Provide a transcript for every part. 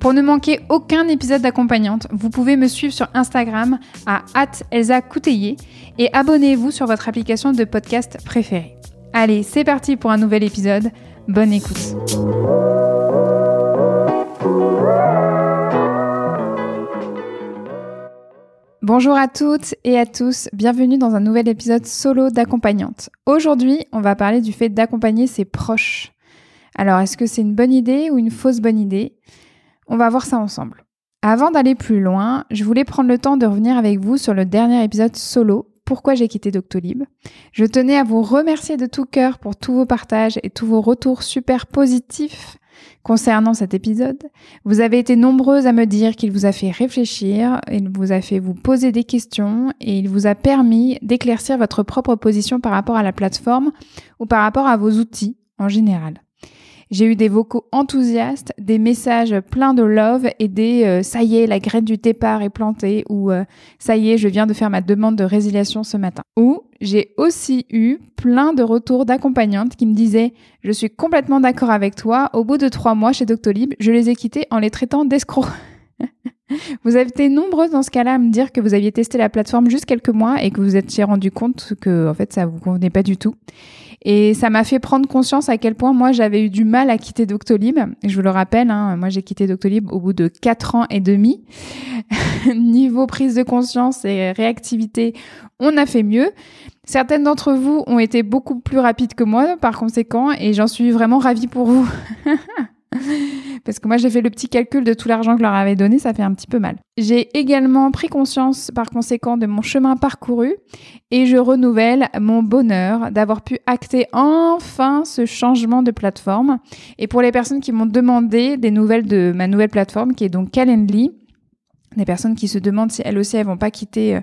Pour ne manquer aucun épisode d'accompagnante, vous pouvez me suivre sur Instagram à Elsa et abonnez-vous sur votre application de podcast préférée. Allez, c'est parti pour un nouvel épisode. Bonne écoute. Bonjour à toutes et à tous, bienvenue dans un nouvel épisode solo d'accompagnante. Aujourd'hui, on va parler du fait d'accompagner ses proches. Alors, est-ce que c'est une bonne idée ou une fausse bonne idée? On va voir ça ensemble. Avant d'aller plus loin, je voulais prendre le temps de revenir avec vous sur le dernier épisode solo, Pourquoi j'ai quitté Doctolib. Je tenais à vous remercier de tout cœur pour tous vos partages et tous vos retours super positifs Concernant cet épisode, vous avez été nombreuses à me dire qu'il vous a fait réfléchir, il vous a fait vous poser des questions et il vous a permis d'éclaircir votre propre position par rapport à la plateforme ou par rapport à vos outils en général. J'ai eu des vocaux enthousiastes, des messages pleins de love et des euh, ça y est, la graine du départ est plantée ou euh, ça y est, je viens de faire ma demande de résiliation ce matin. Ou j'ai aussi eu plein de retours d'accompagnantes qui me disaient je suis complètement d'accord avec toi, au bout de trois mois chez Doctolib, je les ai quittés en les traitant d'escrocs. vous avez été nombreuses dans ce cas-là à me dire que vous aviez testé la plateforme juste quelques mois et que vous vous étiez rendu compte que en fait ça vous convenait pas du tout. Et ça m'a fait prendre conscience à quel point moi j'avais eu du mal à quitter Doctolib. Je vous le rappelle, hein, moi j'ai quitté Doctolib au bout de quatre ans et demi. Niveau prise de conscience et réactivité, on a fait mieux. Certaines d'entre vous ont été beaucoup plus rapides que moi par conséquent et j'en suis vraiment ravie pour vous. Parce que moi, j'ai fait le petit calcul de tout l'argent que je leur avais donné, ça fait un petit peu mal. J'ai également pris conscience, par conséquent, de mon chemin parcouru et je renouvelle mon bonheur d'avoir pu acter enfin ce changement de plateforme. Et pour les personnes qui m'ont demandé des nouvelles de ma nouvelle plateforme, qui est donc Calendly, des personnes qui se demandent si elles aussi elles vont pas quitter euh,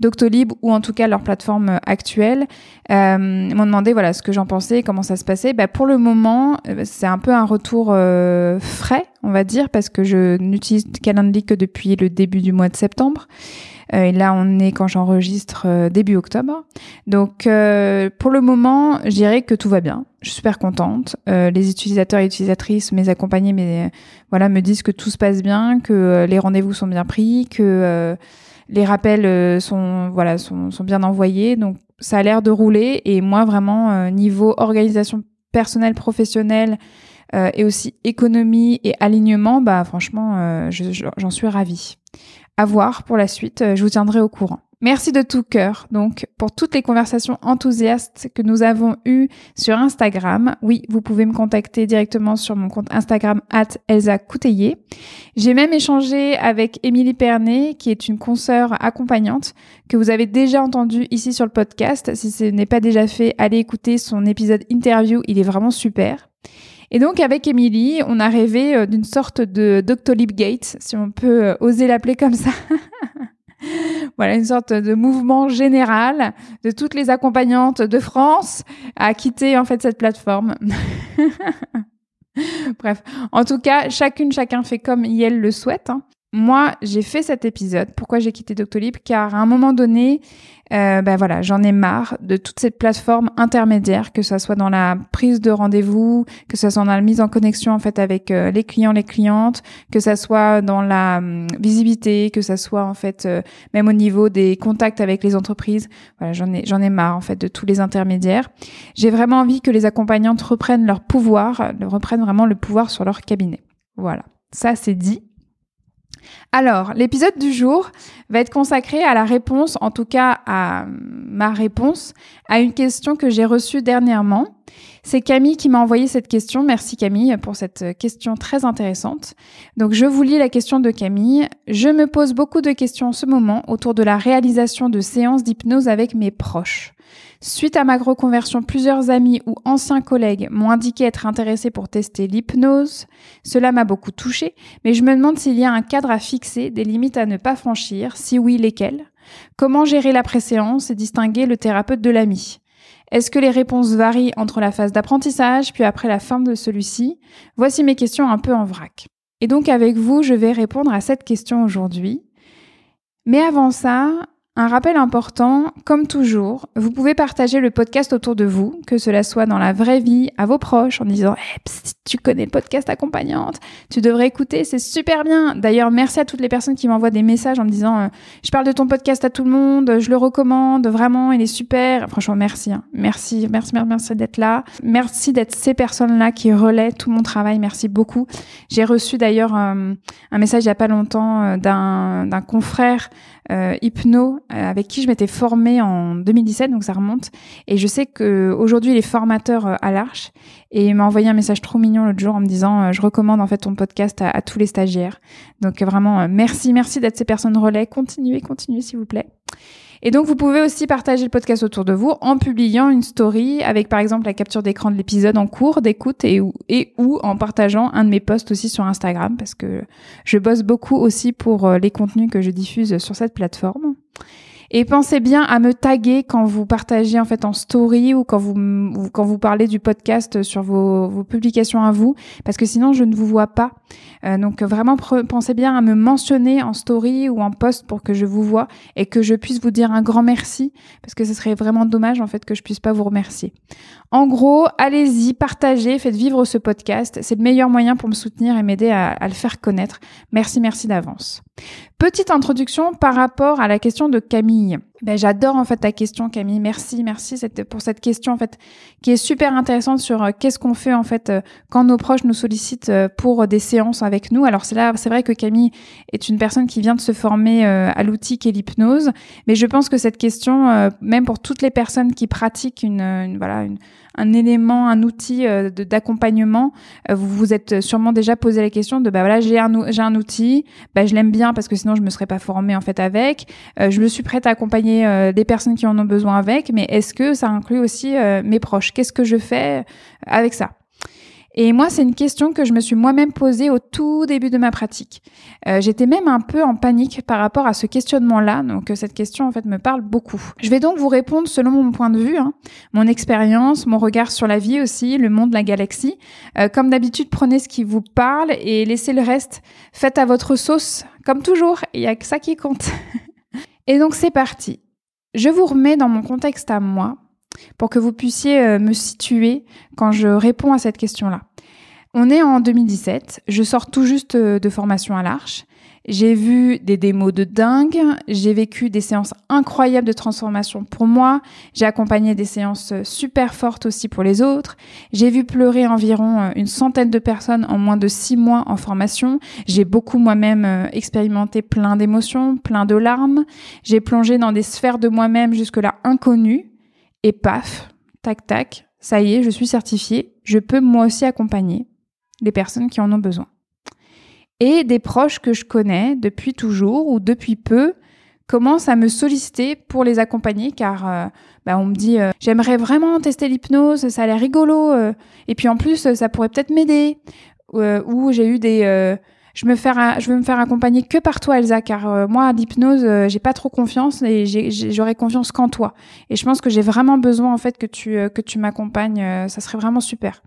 Doctolib ou en tout cas leur plateforme euh, actuelle euh, m'ont demandé voilà ce que j'en pensais, comment ça se passait. Bah, pour le moment, c'est un peu un retour frais, on va dire, parce que je n'utilise Calendly que depuis le début du mois de septembre. Et là, on est quand j'enregistre début octobre. Donc, pour le moment, je dirais que tout va bien. Je suis super contente. les utilisateurs et utilisatrices, mes accompagnés, mais voilà, me disent que tout se passe bien, que les rendez-vous sont bien pris, que les rappels euh, sont voilà sont, sont, bien envoyés, donc ça a l'air de rouler. Et moi vraiment euh, niveau organisation personnelle professionnelle euh, et aussi économie et alignement, bah franchement j'en suis ravie. Voir pour la suite, je vous tiendrai au courant. Merci de tout cœur, donc, pour toutes les conversations enthousiastes que nous avons eues sur Instagram. Oui, vous pouvez me contacter directement sur mon compte Instagram at Elsa Couteillé. J'ai même échangé avec Émilie Pernet, qui est une consoeur accompagnante, que vous avez déjà entendu ici sur le podcast. Si ce n'est pas déjà fait, allez écouter son épisode interview, il est vraiment super. Et donc avec Émilie, on a rêvé euh, d'une sorte de Doctolib Gate, si on peut euh, oser l'appeler comme ça. voilà, une sorte de mouvement général de toutes les accompagnantes de France à quitter en fait cette plateforme. Bref, en tout cas, chacune, chacun fait comme elle le souhaite. Hein. Moi, j'ai fait cet épisode. Pourquoi j'ai quitté Doctolib Car à un moment donné, euh, ben voilà, j'en ai marre de toute cette plateforme intermédiaire, que ça soit dans la prise de rendez-vous, que ça soit dans la mise en connexion en fait avec euh, les clients, les clientes, que ça soit dans la hum, visibilité, que ça soit en fait euh, même au niveau des contacts avec les entreprises. Voilà, j'en ai j'en ai marre en fait de tous les intermédiaires. J'ai vraiment envie que les accompagnantes reprennent leur pouvoir, reprennent vraiment le pouvoir sur leur cabinet. Voilà, ça c'est dit. Alors, l'épisode du jour va être consacré à la réponse, en tout cas à ma réponse, à une question que j'ai reçue dernièrement. C'est Camille qui m'a envoyé cette question. Merci Camille pour cette question très intéressante. Donc je vous lis la question de Camille. Je me pose beaucoup de questions en ce moment autour de la réalisation de séances d'hypnose avec mes proches. Suite à ma reconversion, plusieurs amis ou anciens collègues m'ont indiqué être intéressés pour tester l'hypnose. Cela m'a beaucoup touché, mais je me demande s'il y a un cadre à fixer, des limites à ne pas franchir, si oui, lesquelles? Comment gérer la préséance et distinguer le thérapeute de l'ami? Est-ce que les réponses varient entre la phase d'apprentissage puis après la fin de celui-ci? Voici mes questions un peu en vrac. Et donc avec vous, je vais répondre à cette question aujourd'hui. Mais avant ça, un rappel important, comme toujours, vous pouvez partager le podcast autour de vous, que cela soit dans la vraie vie, à vos proches, en disant hey, eh, tu connais le podcast accompagnante, tu devrais écouter, c'est super bien. D'ailleurs, merci à toutes les personnes qui m'envoient des messages en me disant euh, je parle de ton podcast à tout le monde, je le recommande, vraiment, il est super. Franchement, merci, hein. merci, merci, merci, merci d'être là. Merci d'être ces personnes-là qui relaient tout mon travail. Merci beaucoup. J'ai reçu d'ailleurs euh, un message il y a pas longtemps euh, d'un confrère euh, hypno avec qui je m'étais formée en 2017, donc ça remonte. Et je sais qu'aujourd'hui, il est formateur euh, à l'Arche. Et il m'a envoyé un message trop mignon l'autre jour en me disant Je recommande en fait ton podcast à, à tous les stagiaires. Donc vraiment, merci, merci d'être ces personnes relais. Continuez, continuez s'il vous plaît. Et donc, vous pouvez aussi partager le podcast autour de vous en publiant une story avec, par exemple, la capture d'écran de l'épisode en cours d'écoute et ou, et ou en partageant un de mes posts aussi sur Instagram parce que je bosse beaucoup aussi pour euh, les contenus que je diffuse sur cette plateforme. Et pensez bien à me taguer quand vous partagez en fait en story ou quand vous quand vous parlez du podcast sur vos, vos publications à vous, parce que sinon je ne vous vois pas. Euh, donc vraiment pensez bien à me mentionner en story ou en post pour que je vous vois et que je puisse vous dire un grand merci, parce que ce serait vraiment dommage en fait que je puisse pas vous remercier. En gros, allez-y, partagez, faites vivre ce podcast. C'est le meilleur moyen pour me soutenir et m'aider à, à le faire connaître. Merci, merci d'avance. Petite introduction par rapport à la question de Camille. Ben, j'adore en fait ta question Camille. Merci, merci pour cette question en fait qui est super intéressante sur euh, qu'est-ce qu'on fait en fait euh, quand nos proches nous sollicitent euh, pour des séances avec nous. Alors c'est là, c'est vrai que Camille est une personne qui vient de se former à l'outil qu'est l'hypnose, mais je pense que cette question, même pour toutes les personnes qui pratiquent une, une voilà une un élément, un outil euh, d'accompagnement, euh, vous vous êtes sûrement déjà posé la question de bah voilà j'ai un j'ai un outil, bah je l'aime bien parce que sinon je me serais pas formée en fait avec, euh, je me suis prête à accompagner des personnes qui en ont besoin avec, mais est-ce que ça inclut aussi mes proches? Qu'est-ce que je fais avec ça? Et moi, c'est une question que je me suis moi-même posée au tout début de ma pratique. Euh, J'étais même un peu en panique par rapport à ce questionnement-là, donc euh, cette question en fait me parle beaucoup. Je vais donc vous répondre selon mon point de vue, hein, mon expérience, mon regard sur la vie aussi, le monde, la galaxie. Euh, comme d'habitude, prenez ce qui vous parle et laissez le reste. Faites à votre sauce, comme toujours. Il y a que ça qui compte. et donc c'est parti. Je vous remets dans mon contexte à moi pour que vous puissiez euh, me situer quand je réponds à cette question-là. On est en 2017, je sors tout juste euh, de formation à l'Arche. J'ai vu des démos de dingue, j'ai vécu des séances incroyables de transformation pour moi, j'ai accompagné des séances euh, super fortes aussi pour les autres, j'ai vu pleurer environ une centaine de personnes en moins de six mois en formation, j'ai beaucoup moi-même expérimenté plein d'émotions, plein de larmes, j'ai plongé dans des sphères de moi-même jusque-là inconnues, et paf, tac tac, ça y est, je suis certifiée, je peux moi aussi accompagner les personnes qui en ont besoin. Et des proches que je connais depuis toujours ou depuis peu commencent à me solliciter pour les accompagner car euh, bah, on me dit euh, j'aimerais vraiment tester l'hypnose, ça a l'air rigolo euh, et puis en plus ça pourrait peut-être m'aider. Ou j'ai eu des je me faire, je veux me faire accompagner que par toi, Elsa, car euh, moi, à l'hypnose, euh, j'ai pas trop confiance et j'aurais confiance qu'en toi. Et je pense que j'ai vraiment besoin, en fait, que tu, euh, que tu m'accompagnes. ça serait vraiment super.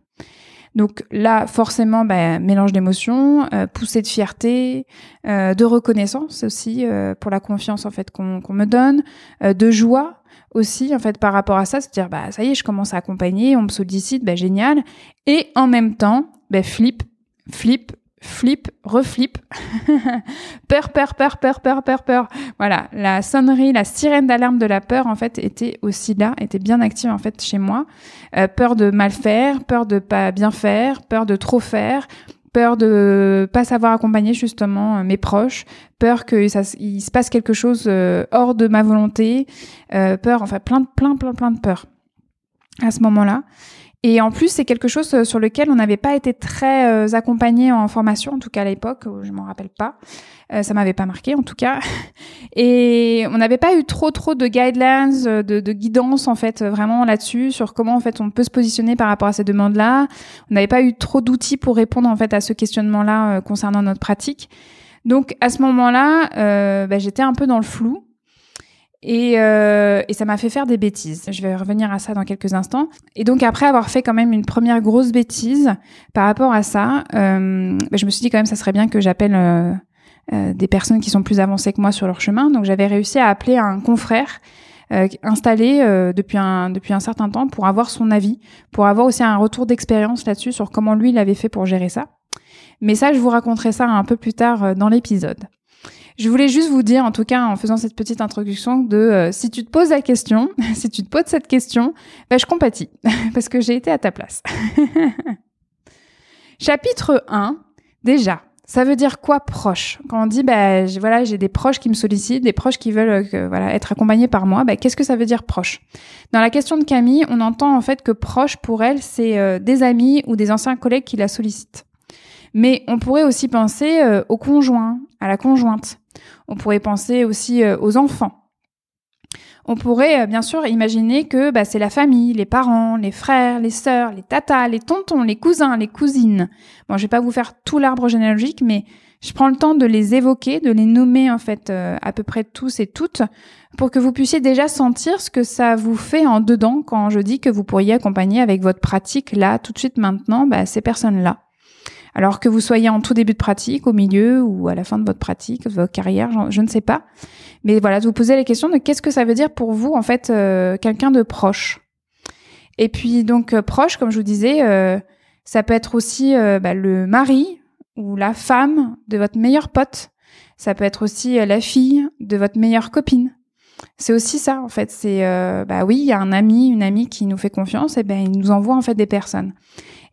Donc là, forcément, bah, mélange d'émotions, poussée de fierté, de reconnaissance aussi pour la confiance en fait qu'on me donne, de joie aussi en fait par rapport à ça, se dire bah ça y est, je commence à accompagner, on me sollicite, bah génial, et en même temps, bah, flip, flip, flip, reflip, peur, peur, peur, peur, peur, peur, peur. Voilà, la sonnerie, la sirène d'alarme de la peur, en fait, était aussi là, était bien active, en fait, chez moi. Euh, peur de mal faire, peur de pas bien faire, peur de trop faire, peur de pas savoir accompagner, justement, euh, mes proches, peur qu'il se passe quelque chose euh, hors de ma volonté, peur, enfin, plein, plein, plein, plein de peurs à ce moment-là. Et en plus, c'est quelque chose sur lequel on n'avait pas été très accompagné en formation, en tout cas à l'époque, je m'en rappelle pas. Euh, ça m'avait pas marqué en tout cas. Et on n'avait pas eu trop trop de guidelines, euh, de, de guidance en fait vraiment là-dessus sur comment en fait on peut se positionner par rapport à ces demandes-là. On n'avait pas eu trop d'outils pour répondre en fait à ce questionnement-là euh, concernant notre pratique. Donc à ce moment-là, euh, bah, j'étais un peu dans le flou. Et, euh, et, ça m'a fait faire des bêtises. Je vais revenir à ça dans quelques instants. Et donc après avoir fait quand même une première grosse bêtise par rapport à ça, euh, bah, je me suis dit quand même ça serait bien que j'appelle euh, euh, des personnes qui sont plus avancées que moi sur leur chemin. Donc j'avais réussi à appeler un confrère euh, installé euh, depuis un depuis un certain temps pour avoir son avis, pour avoir aussi un retour d'expérience là-dessus sur comment lui il avait fait pour gérer ça. Mais ça, je vous raconterai ça un peu plus tard dans l'épisode. Je voulais juste vous dire, en tout cas en faisant cette petite introduction, de si tu te poses la question, si tu te poses cette question, je compatis, parce que j'ai été à ta place. Chapitre 1, déjà, ça veut dire quoi proche? Quand on dit bah voilà j'ai des proches qui me sollicitent, des proches qui veulent euh, voilà être accompagnés par moi, bah, qu'est-ce que ça veut dire proche? Dans la question de Camille, on entend en fait que proche pour elle c'est euh, des amis ou des anciens collègues qui la sollicitent. Mais on pourrait aussi penser euh, au conjoint, à la conjointe. On pourrait penser aussi aux enfants on pourrait euh, bien sûr imaginer que bah, c'est la famille, les parents, les frères, les sœurs, les tatas, les tontons, les cousins, les cousines. Bon, je vais pas vous faire tout l'arbre généalogique, mais je prends le temps de les évoquer, de les nommer en fait euh, à peu près tous et toutes, pour que vous puissiez déjà sentir ce que ça vous fait en dedans quand je dis que vous pourriez accompagner avec votre pratique là, tout de suite maintenant, bah, ces personnes-là. Alors que vous soyez en tout début de pratique, au milieu ou à la fin de votre pratique, votre carrière, je ne sais pas. Mais voilà, de vous poser la question de qu'est-ce que ça veut dire pour vous, en fait, euh, quelqu'un de proche. Et puis donc euh, proche, comme je vous disais, euh, ça peut être aussi bah, le mari ou la femme de votre meilleur pote. Ça peut être aussi la fille de votre meilleure copine. C'est aussi ça en fait. C'est bah oui, il y a un ami, une amie qui nous fait confiance, et ben il nous envoie en fait des personnes.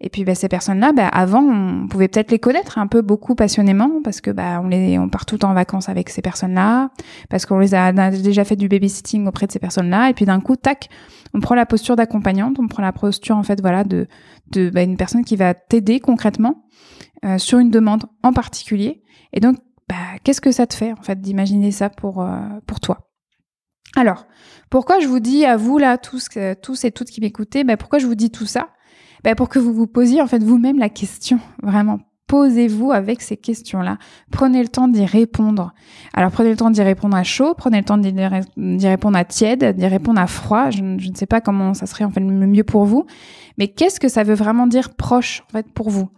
Et puis bah, ces personnes-là, bah, avant, on pouvait peut-être les connaître un peu beaucoup passionnément parce que bah, on les, on part tout en vacances avec ces personnes-là, parce qu'on les a, a, déjà fait du babysitting auprès de ces personnes-là, et puis d'un coup, tac, on prend la posture d'accompagnante, on prend la posture en fait, voilà, de, de bah, une personne qui va t'aider concrètement euh, sur une demande en particulier. Et donc, bah, qu'est-ce que ça te fait en fait d'imaginer ça pour euh, pour toi? Alors, pourquoi je vous dis à vous là, tous, tous et toutes qui m'écoutez, bah, pourquoi je vous dis tout ça? Bah, pour que vous vous posiez en fait vous-même la question, vraiment. Posez-vous avec ces questions-là. Prenez le temps d'y répondre. Alors prenez le temps d'y répondre à chaud, prenez le temps d'y répondre à tiède, d'y répondre à froid. Je, ne sais pas comment ça serait en fait le mieux pour vous, mais qu'est-ce que ça veut vraiment dire proche en fait pour vous?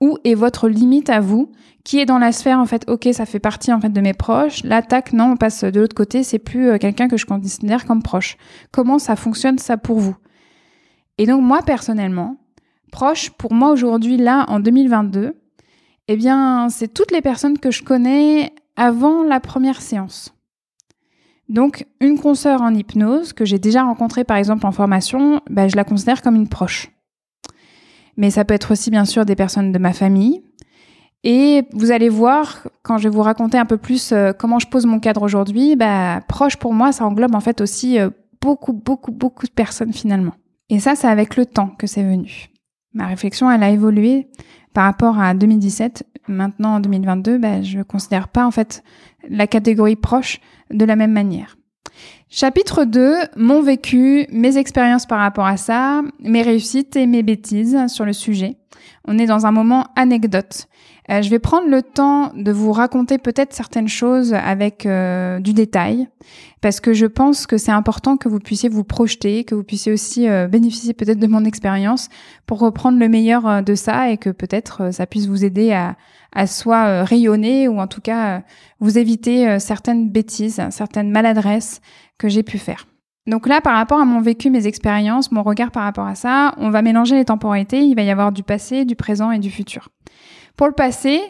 Où est votre limite à vous? Qui est dans la sphère en fait Ok, ça fait partie en fait de mes proches. L'attaque, non, on passe de l'autre côté. C'est plus euh, quelqu'un que je considère comme proche. Comment ça fonctionne ça pour vous? Et donc moi personnellement, proche pour moi aujourd'hui là en 2022, eh bien c'est toutes les personnes que je connais avant la première séance. Donc une consoeur en hypnose que j'ai déjà rencontrée par exemple en formation, bah, je la considère comme une proche. Mais ça peut être aussi bien sûr des personnes de ma famille. Et vous allez voir, quand je vais vous raconter un peu plus euh, comment je pose mon cadre aujourd'hui, bah, proche pour moi, ça englobe en fait aussi euh, beaucoup, beaucoup, beaucoup de personnes finalement. Et ça, c'est avec le temps que c'est venu. Ma réflexion, elle a évolué par rapport à 2017. Maintenant, en 2022, ben, je ne considère pas en fait la catégorie proche de la même manière. Chapitre 2, mon vécu, mes expériences par rapport à ça, mes réussites et mes bêtises sur le sujet. On est dans un moment anecdote. Euh, je vais prendre le temps de vous raconter peut-être certaines choses avec euh, du détail, parce que je pense que c'est important que vous puissiez vous projeter, que vous puissiez aussi euh, bénéficier peut-être de mon expérience pour reprendre le meilleur de ça et que peut-être ça puisse vous aider à, à soit rayonner ou en tout cas vous éviter certaines bêtises, certaines maladresses que j'ai pu faire. Donc là, par rapport à mon vécu, mes expériences, mon regard par rapport à ça, on va mélanger les temporalités, il va y avoir du passé, du présent et du futur. Pour le passé,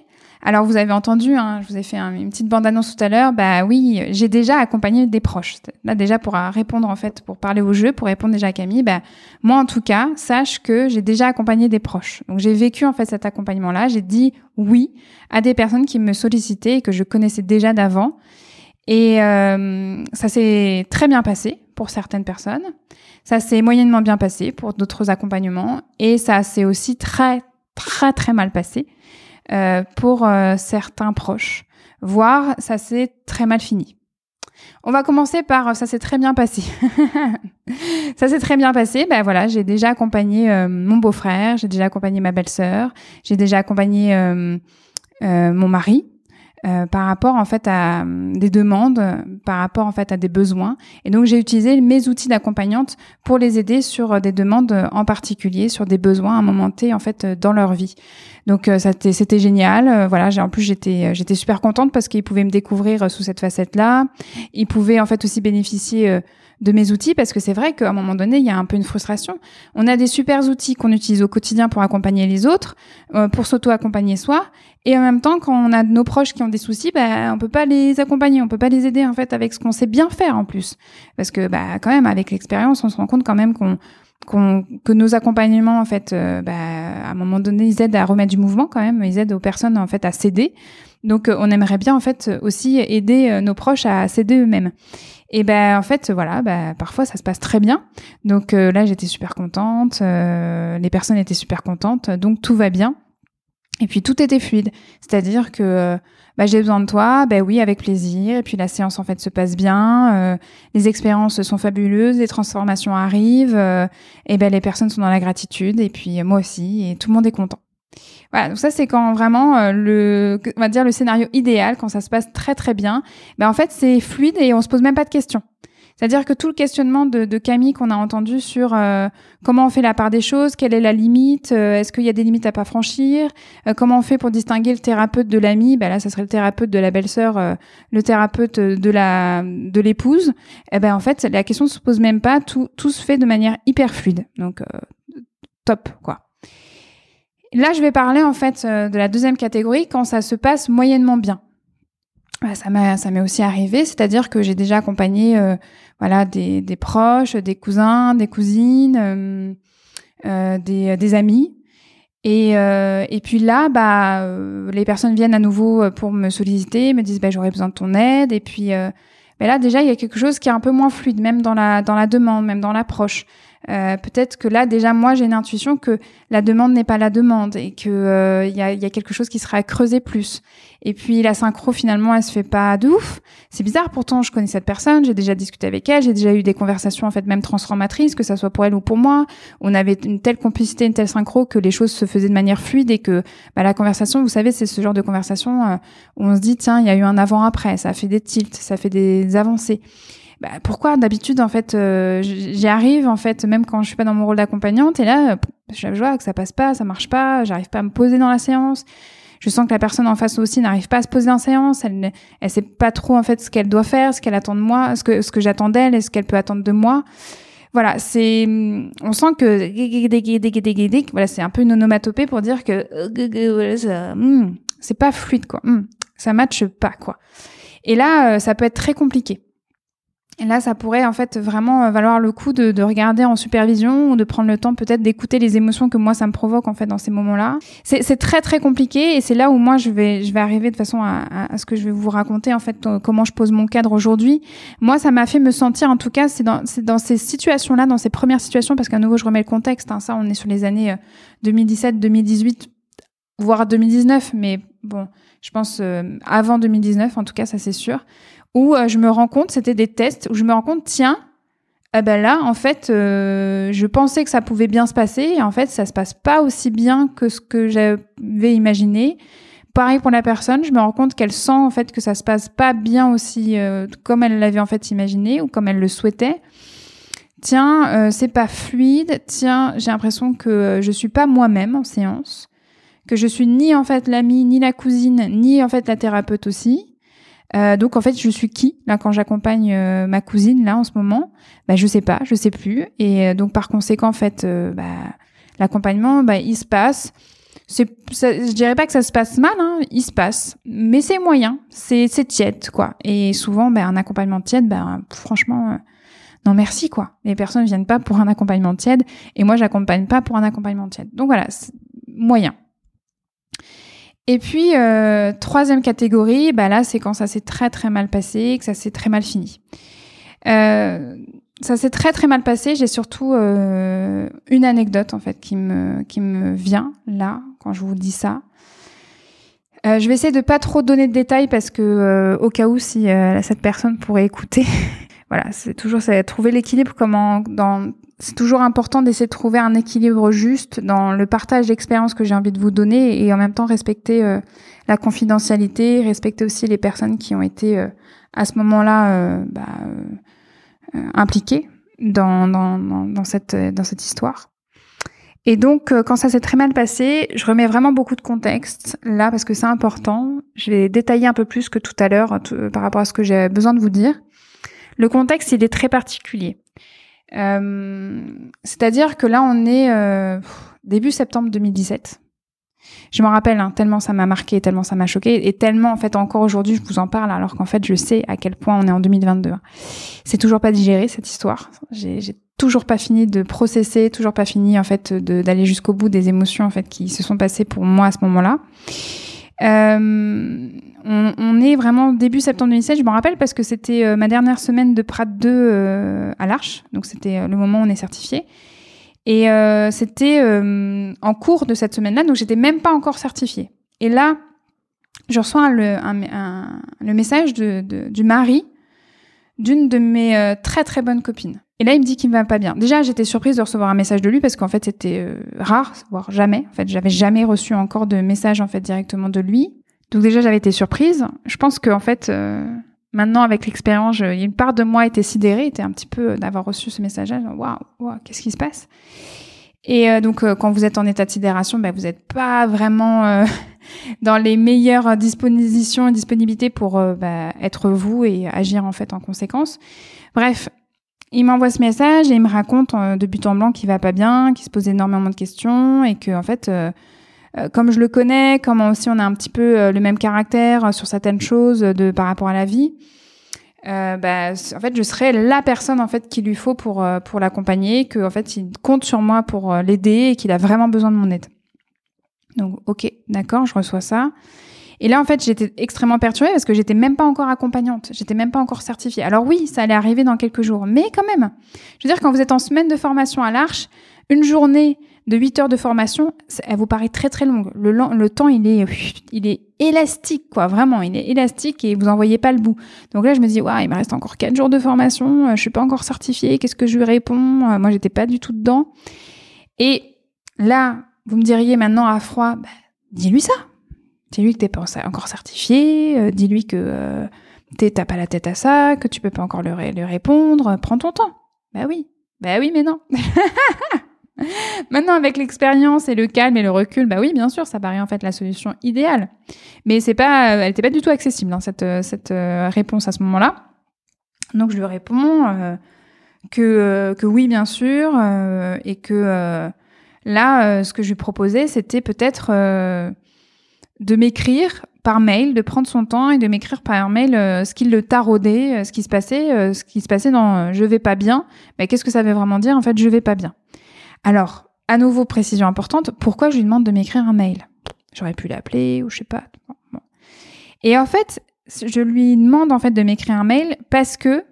alors vous avez entendu, hein, je vous ai fait une petite bande-annonce tout à l'heure, bah oui, j'ai déjà accompagné des proches. Là déjà pour répondre en fait, pour parler au jeu, pour répondre déjà à Camille, bah moi en tout cas, sache que j'ai déjà accompagné des proches. Donc j'ai vécu en fait cet accompagnement-là, j'ai dit oui à des personnes qui me sollicitaient et que je connaissais déjà d'avant. Et euh, ça s'est très bien passé pour certaines personnes. Ça s'est moyennement bien passé pour d'autres accompagnements. Et ça s'est aussi très, très, très mal passé euh, pour euh, certains proches. Voire, ça s'est très mal fini. On va commencer par ça s'est très bien passé. ça s'est très bien passé. Ben voilà, j'ai déjà accompagné euh, mon beau-frère, j'ai déjà accompagné ma belle-sœur, j'ai déjà accompagné mon mari euh, par rapport en fait à euh, des demandes, par rapport en fait à des besoins. Et donc j'ai utilisé mes outils d'accompagnante pour les aider sur euh, des demandes en particulier, sur des besoins à un moment T en fait dans leur vie. Donc c'était génial. Voilà, en plus j'étais j'étais super contente parce qu'ils pouvaient me découvrir sous cette facette-là. Ils pouvaient en fait aussi bénéficier de mes outils parce que c'est vrai qu'à un moment donné, il y a un peu une frustration. On a des super outils qu'on utilise au quotidien pour accompagner les autres, euh, pour s'auto-accompagner soi, et en même temps, quand on a nos proches qui ont des soucis, bah, on peut pas les accompagner, on peut pas les aider en fait avec ce qu'on sait bien faire en plus, parce que bah quand même avec l'expérience, on se rend compte quand même qu'on que nos accompagnements en fait euh, bah, à un moment donné ils aident à remettre du mouvement quand même. Ils aident aux personnes en fait à céder donc on aimerait bien en fait aussi aider euh, nos proches à céder eux-mêmes et ben en fait voilà, ben, parfois ça se passe très bien. Donc euh, là j'étais super contente, euh, les personnes étaient super contentes, donc tout va bien. Et puis tout était fluide, c'est-à-dire que bah, j'ai besoin de toi, ben oui avec plaisir. Et puis la séance en fait se passe bien, euh, les expériences sont fabuleuses, les transformations arrivent, et ben les personnes sont dans la gratitude et puis moi aussi et tout le monde est content. Voilà, donc ça c'est quand vraiment euh, le, on va dire le scénario idéal, quand ça se passe très très bien. Ben en fait c'est fluide et on se pose même pas de questions. C'est-à-dire que tout le questionnement de, de Camille qu'on a entendu sur euh, comment on fait la part des choses, quelle est la limite, euh, est-ce qu'il y a des limites à pas franchir, comment on fait pour distinguer le thérapeute de l'ami, ben là ça serait le thérapeute de la belle-sœur, le thérapeute de la de l'épouse. Eh ben en fait la question ne se pose même pas, tout tout se fait de manière hyper fluide. Donc top quoi. Là, je vais parler en fait euh, de la deuxième catégorie quand ça se passe moyennement bien. Ça m'est aussi arrivé, c'est-à-dire que j'ai déjà accompagné euh, voilà des, proches, des cousins, des cousines, euh, des, amis. Et, et puis là, bah, les personnes viennent à nouveau pour me solliciter, me disent bah, j'aurais besoin de ton aide. Et puis bah, là, déjà, il y a quelque chose qui est un peu moins fluide, même dans la dans la demande, même dans l'approche. Euh, peut-être que là déjà moi j'ai une intuition que la demande n'est pas la demande et que il euh, y, a, y, a, quelque chose qui sera à creuser plus. Et puis la synchro finalement elle se fait pas de ouf. C'est bizarre pourtant je connais cette personne, j'ai déjà discuté avec elle, j'ai déjà eu des conversations en fait même transformatrices que ça soit pour elle ou pour moi. On avait une telle complicité, une telle synchro que les choses se faisaient de manière fluide et que bah, la conversation, vous savez, c'est ce genre de conversation euh, où on se dit tiens il y a eu un avant après, ça fait des tilts, ça fait des avancées bah, pourquoi d'habitude en fait euh, j'y arrive en fait même quand je suis pas dans mon rôle d'accompagnante et là je vois que ça passe pas, ça marche pas, j'arrive pas à me poser dans la séance. Je sens que la personne en face aussi n'arrive pas à se poser en séance, elle elle sait pas trop en fait ce qu'elle doit faire, ce qu'elle attend de moi, ce que ce que j'attends d'elle et ce qu'elle peut attendre de moi. Voilà, c'est on sent que voilà, c'est un peu une onomatopée pour dire que c'est pas fluide quoi. Ça matche pas quoi. Et là, euh, ça peut être très compliqué. Et là, ça pourrait en fait vraiment euh, valoir le coup de, de regarder en supervision ou de prendre le temps peut-être d'écouter les émotions que moi ça me provoque en fait dans ces moments-là. C'est très très compliqué et c'est là où moi je vais je vais arriver de façon à, à, ce que je vais vous raconter en fait euh, comment je pose mon cadre aujourd'hui. Moi, ça m'a fait me sentir en tout cas c'est dans dans ces situations-là, dans ces premières situations parce qu'à nouveau je remets le contexte. Hein, ça, on est sur les années 2017, euh, 2018, voire 2019, mais bon, je pense avant 2019 en tout cas, ça c'est sûr où euh, je me rends compte, c'était des tests où je me rends compte, tiens, eh ben là, en fait, euh, je pensais que ça pouvait bien se passer, et en fait, ça se passe pas aussi bien que ce que j'avais imaginé. Pareil pour la personne, je me rends compte qu'elle sent en fait que ça se passe pas bien aussi euh, comme elle l'avait en fait imaginé ou comme elle le souhaitait. Tiens, c'est pas fluide. Tiens, j'ai l'impression que je suis pas moi-même en séance, que je suis ni en fait l'amie, ni la cousine, ni en fait la thérapeute aussi. Euh, donc en fait, je suis qui là quand j'accompagne euh, ma cousine là en ce moment? Bah je sais pas, je sais plus. Et euh, donc par conséquent, en fait, bah, l'accompagnement, bah, il se passe. C'est, je dirais pas que ça se passe mal, hein, il se passe, mais c'est moyen, c'est c'est tiède quoi. Et souvent, bah, un accompagnement tiède, bah, franchement, non merci quoi. Les personnes viennent pas pour un accompagnement tiède, et moi j'accompagne pas pour un accompagnement tiède. Donc voilà, moyen. Et puis, euh, troisième catégorie, bah là, c'est quand ça s'est très très mal passé, que ça s'est très mal fini. Euh, ça s'est très très mal passé. J'ai surtout euh, une anecdote en fait qui me qui me vient là quand je vous dis ça. Euh, je vais essayer de pas trop donner de détails parce que euh, au cas où si euh, cette personne pourrait écouter, voilà, c'est toujours c'est trouver l'équilibre. Comment dans c'est toujours important d'essayer de trouver un équilibre juste dans le partage d'expériences que j'ai envie de vous donner et en même temps respecter euh, la confidentialité, respecter aussi les personnes qui ont été euh, à ce moment-là bah, impliquées dans, dans, dans, cette, dans cette histoire. Et donc, euh, quand ça s'est très mal passé, je remets vraiment beaucoup de contexte là parce que c'est important. Je vais détailler un peu plus que tout à l'heure euh, par rapport à ce que j'ai besoin de vous dire. Le contexte, il est très particulier. Euh, C'est-à-dire que là, on est euh, début septembre 2017. Je m'en rappelle, hein, tellement ça m'a marqué, tellement ça m'a choqué, et tellement en fait encore aujourd'hui je vous en parle, alors qu'en fait je sais à quel point on est en 2022. C'est toujours pas digéré cette histoire. J'ai toujours pas fini de processer, toujours pas fini en fait d'aller jusqu'au bout des émotions en fait qui se sont passées pour moi à ce moment-là. Euh, on, on, est vraiment début septembre 2017, je m'en rappelle parce que c'était euh, ma dernière semaine de Prat 2 euh, à l'Arche, donc c'était euh, le moment où on est certifié. Et c'était en cours de cette semaine-là, donc j'étais même pas encore certifiée. Et là, je reçois le, un, un, le message de, de, du mari d'une de mes très très bonnes copines. Et là, il me dit qu'il va pas bien. Déjà, j'étais surprise de recevoir un message de lui parce qu'en fait, c'était euh, rare, voire jamais. En fait, j'avais jamais reçu encore de message en fait directement de lui. Donc déjà, j'avais été surprise. Je pense qu'en fait, euh, maintenant avec l'expérience, une part de moi était sidérée, était un petit peu euh, d'avoir reçu ce message-là. Waouh, qu'est-ce qui se passe? Et euh, donc, quand vous êtes en état de sidération, ben, vous n'êtes pas vraiment dans les meilleures dispositions et disponibilités pour bah, être vous et agir en fait en conséquence. Bref, il m'envoie ce message et il me raconte euh, de but en blanc qu'il va pas bien, qu'il se pose énormément de questions et que en fait, euh, euh, comme je le connais, comme aussi on a un petit peu le même caractère sur certaines choses de par rapport à la vie, bah, en fait, je serai la personne en fait qu'il lui faut pour pour l'accompagner, que en fait il compte sur moi pour l'aider et qu'il a vraiment besoin de mon aide. Donc, ok, d'accord, je reçois ça. Et là, en fait, j'étais extrêmement perturbée parce que j'étais même pas encore accompagnante, j'étais même pas encore certifiée. Alors oui, ça allait arriver dans quelques jours, mais quand même. Je veux dire, quand vous êtes en semaine de formation à l'Arche, une journée de 8 heures de formation, elle vous paraît très très longue. Le, temps, il est, il est élastique, quoi, vraiment, il est élastique et vous en voyez pas le bout. Donc là, je me dis, ouais, il me reste encore 4 jours de formation, euh, je suis pas encore certifiée, qu'est-ce que je lui réponds? Euh, Moi, j'étais pas du tout dedans. Et là, vous me diriez maintenant à froid, bah, dis-lui ça, Dis-lui que t'es pas encore certifié, euh, dis-lui que euh, t'as pas la tête à ça, que tu peux pas encore lui, répondre, prends ton temps. Bah oui, bah oui, mais non. Maintenant, avec l'expérience et le calme et le recul, bah oui, bien sûr, ça paraît en fait la solution idéale. Mais c'est pas, elle était pas du tout accessible hein, cette cette euh, réponse à ce moment-là. Donc je lui réponds euh, que que oui, bien sûr, et que là, ce que je lui proposais, c'était peut-être de m'écrire par mail, de prendre son temps et de m'écrire par mail euh, ce qu'il le taraudait, euh, ce qui se passait, euh, ce qui se passait dans je vais pas bien. Mais qu'est-ce que ça veut vraiment dire? En fait, je vais pas bien. Alors, à nouveau précision importante, pourquoi je lui demande de m'écrire un mail? J'aurais pu l'appeler ou je sais pas. Et en fait, je lui demande en fait de m'écrire un mail parce que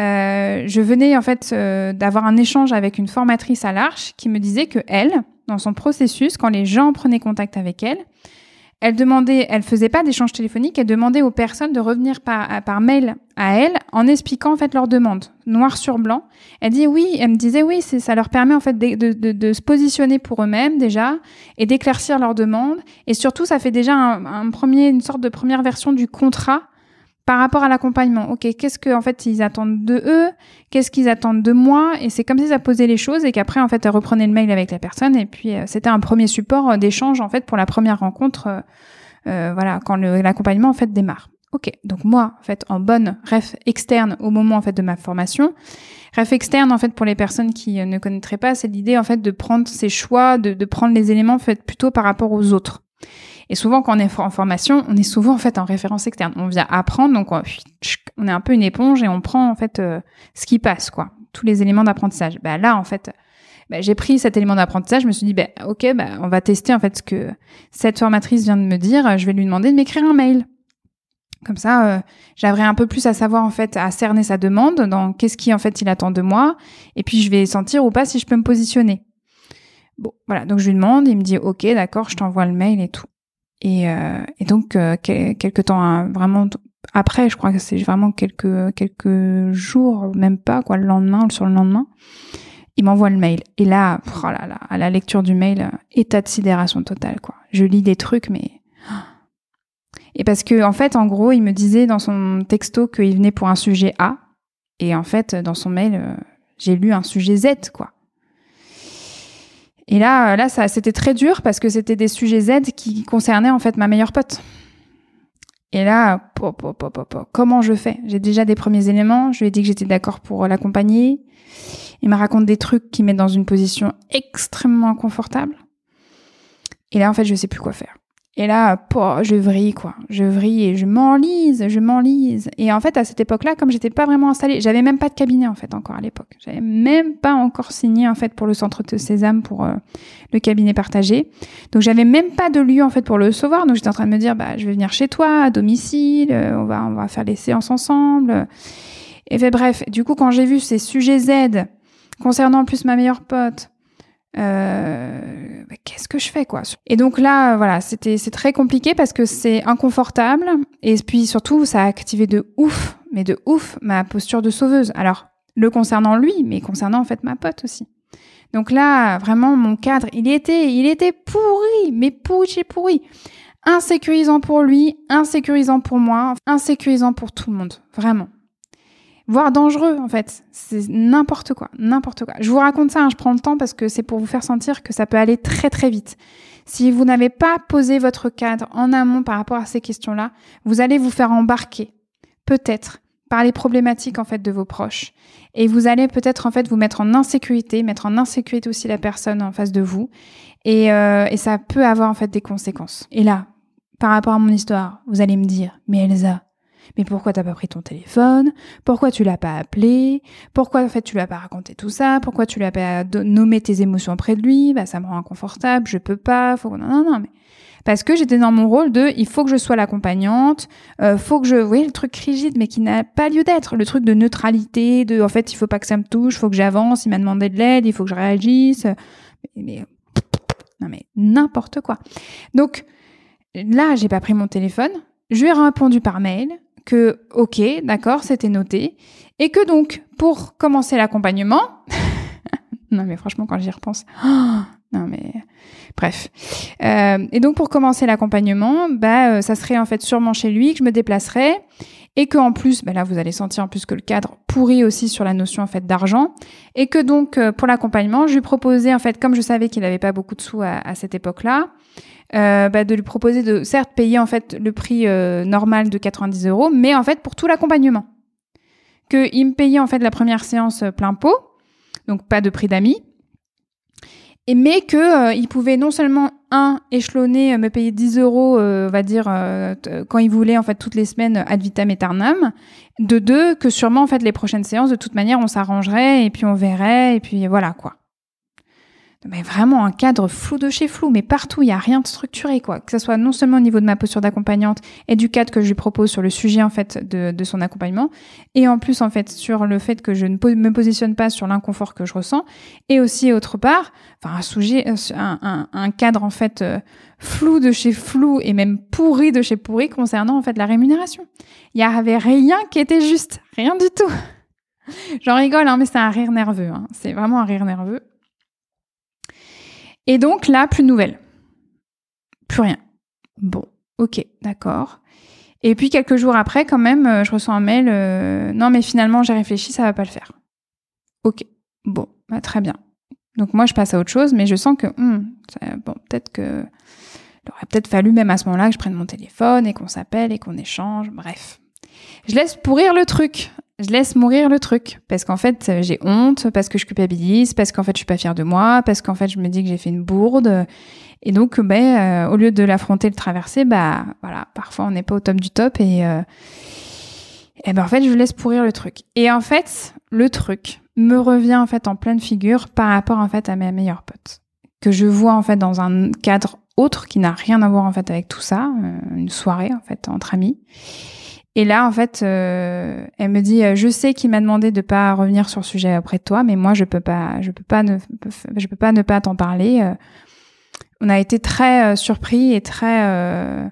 euh, je venais en fait d'avoir un échange avec une formatrice à l'Arche qui me disait que elle, dans son processus, quand les gens prenaient contact avec elle, elle demandait, elle faisait pas d'échange téléphonique, elle demandait aux personnes de revenir par, par mail à elle en expliquant en fait leur demande, noir sur blanc. Elle dit oui, elle me disait oui, c'est ça leur permet en fait de, de, de, se positionner pour eux-mêmes déjà et d'éclaircir leur demande et surtout ça fait déjà un, premier, une sorte de première version du contrat par rapport à l'accompagnement. Ok, qu'est-ce que en fait ils attendent de eux, qu'est-ce qu'ils attendent de moi, et c'est comme si ça posait les choses et qu'après en fait elle reprenait le mail avec la personne et puis euh, c'était un premier support euh, d'échange en fait pour la première rencontre, euh, voilà quand l'accompagnement en fait démarre. Ok, donc moi en fait en bonne ref externe au moment en fait de ma formation, ref externe en fait pour les personnes qui ne connaîtraient pas, c'est l'idée en fait de prendre ses choix, de, de prendre les éléments en fait plutôt par rapport aux autres. Et souvent, quand on est en formation, on est souvent en fait en référence externe. On vient apprendre, donc on est un peu une éponge et on prend en fait euh, ce qui passe, quoi, tous les éléments d'apprentissage. Bah là, en fait, bah, j'ai pris cet élément d'apprentissage. Je me suis dit, bah, ok, bah, on va tester en fait ce que cette formatrice vient de me dire. Je vais lui demander de m'écrire un mail. Comme ça, euh, un peu plus à savoir en fait à cerner sa demande, dans qu'est-ce qui en fait il attend de moi, et puis je vais sentir ou pas si je peux me positionner. Bon, voilà, donc je lui demande, il me dit ok, d'accord, je t'envoie le mail et tout. Et, euh, et donc euh, quelques temps hein, vraiment après, je crois que c'est vraiment quelques quelques jours, même pas quoi, le lendemain sur le lendemain, il m'envoie le mail. Et là, oh à la lecture du mail, état de sidération totale quoi. Je lis des trucs mais et parce que, en fait, en gros, il me disait dans son texto qu'il venait pour un sujet A. Et en fait, dans son mail, euh, j'ai lu un sujet Z, quoi. Et là, là, ça, c'était très dur parce que c'était des sujets Z qui concernaient en fait ma meilleure pote. Et là, comment je fais? J'ai déjà des premiers éléments. Je lui ai dit que j'étais d'accord pour l'accompagner. Il me raconte des trucs qui mettent dans une position extrêmement inconfortable. Et là, en fait, je sais plus quoi faire. Et là, je vrille, quoi. Je vrille et je m'enlise, je m'enlise. Et en fait, à cette époque-là, comme j'étais pas vraiment installée, j'avais même pas de cabinet, en fait, encore à l'époque. J'avais même pas encore signé, en fait, pour le centre de Sésame, pour euh, le cabinet partagé. Donc, j'avais même pas de lieu, en fait, pour le recevoir. Donc, j'étais en train de me dire, bah, je vais venir chez toi, à domicile, euh, on va, on va faire les séances ensemble. Et fait, bref. Du coup, quand j'ai vu ces sujets Z, concernant en plus ma meilleure pote, euh, bah, qu'est-ce que je fais quoi? Et donc là, voilà, c'était c'est très compliqué parce que c'est inconfortable et puis surtout ça a activé de ouf, mais de ouf ma posture de sauveuse. Alors le concernant lui, mais concernant en fait ma pote aussi. Donc là, vraiment mon cadre, il était il était pourri, mais pourri chez pourri. Insécurisant pour lui, insécurisant pour moi, insécurisant pour tout le monde, vraiment voire dangereux en fait. C'est n'importe quoi, n'importe quoi. Je vous raconte ça, hein, je prends le temps parce que c'est pour vous faire sentir que ça peut aller très très vite. Si vous n'avez pas posé votre cadre en amont par rapport à ces questions-là, vous allez vous faire embarquer, peut-être, par les problématiques en fait de vos proches, et vous allez peut-être en fait vous mettre en insécurité, mettre en insécurité aussi la personne en face de vous, et, euh, et ça peut avoir en fait des conséquences. Et là, par rapport à mon histoire, vous allez me dire, mais Elsa, mais pourquoi t'as pas pris ton téléphone? Pourquoi tu l'as pas appelé? Pourquoi en fait tu lui as pas raconté tout ça? Pourquoi tu lui as pas nommé tes émotions près de lui? Bah ça me rend inconfortable, je peux pas. Faut non non non mais parce que j'étais dans mon rôle de il faut que je sois l'accompagnante, euh, faut que je voyez le truc rigide mais qui n'a pas lieu d'être, le truc de neutralité, de en fait il faut pas que ça me touche, faut que j'avance, il m'a demandé de l'aide, il faut que je réagisse. Mais, non mais n'importe quoi. Donc là, j'ai pas pris mon téléphone, je lui ai répondu par mail, que, ok, d'accord, c'était noté, et que donc, pour commencer l'accompagnement, non mais franchement, quand j'y repense, non mais, bref, euh, et donc pour commencer l'accompagnement, bah, euh, ça serait en fait sûrement chez lui que je me déplacerais, et que en plus, bah là vous allez sentir en plus que le cadre pourrit aussi sur la notion en fait d'argent, et que donc euh, pour l'accompagnement, je lui proposais en fait, comme je savais qu'il n'avait pas beaucoup de sous à, à cette époque-là, euh, bah, de lui proposer de certes payer en fait le prix euh, normal de 90 euros, mais en fait pour tout l'accompagnement. Qu'il me payait en fait la première séance euh, plein pot, donc pas de prix d'amis, mais que il pouvait non seulement un échelonner, me payer 10 euros, on va dire quand il voulait en fait toutes les semaines ad vitam aeternam, de deux que sûrement en fait les prochaines séances de toute manière on s'arrangerait et puis on verrait et puis voilà quoi mais vraiment un cadre flou de chez flou, mais partout, il n'y a rien de structuré, quoi. Que ce soit non seulement au niveau de ma posture d'accompagnante et du cadre que je lui propose sur le sujet, en fait, de, de son accompagnement, et en plus, en fait, sur le fait que je ne me positionne pas sur l'inconfort que je ressens, et aussi, autre part, enfin, un sujet, un, un, un cadre, en fait, euh, flou de chez flou et même pourri de chez pourri concernant, en fait, la rémunération. Il n'y avait rien qui était juste. Rien du tout. J'en rigole, hein, mais c'est un rire nerveux. Hein. C'est vraiment un rire nerveux. Et donc là, plus de nouvelles. Plus rien. Bon, ok, d'accord. Et puis quelques jours après, quand même, euh, je reçois un mail. Euh, non, mais finalement, j'ai réfléchi, ça va pas le faire. Ok, bon, bah, très bien. Donc moi, je passe à autre chose, mais je sens que, hmm, bon, peut-être que, il aurait peut-être fallu même à ce moment-là que je prenne mon téléphone et qu'on s'appelle et qu'on échange. Bref, je laisse pourrir le truc je laisse mourir le truc parce qu'en fait j'ai honte, parce que je culpabilise, parce qu'en fait je suis pas fière de moi, parce qu'en fait je me dis que j'ai fait une bourde et donc ben euh, au lieu de l'affronter, le traverser, bah voilà, parfois on n'est pas au top du top et euh, et ben en fait je laisse pourrir le truc. Et en fait le truc me revient en fait en pleine figure par rapport en fait à mes meilleures potes que je vois en fait dans un cadre autre qui n'a rien à voir en fait avec tout ça, euh, une soirée en fait entre amis. Et là, en fait, euh, elle me dit, je sais qu'il m'a demandé de pas revenir sur le sujet auprès de toi, mais moi, je peux pas, je peux pas ne, je peux pas ne pas t'en parler. On a été très surpris et très,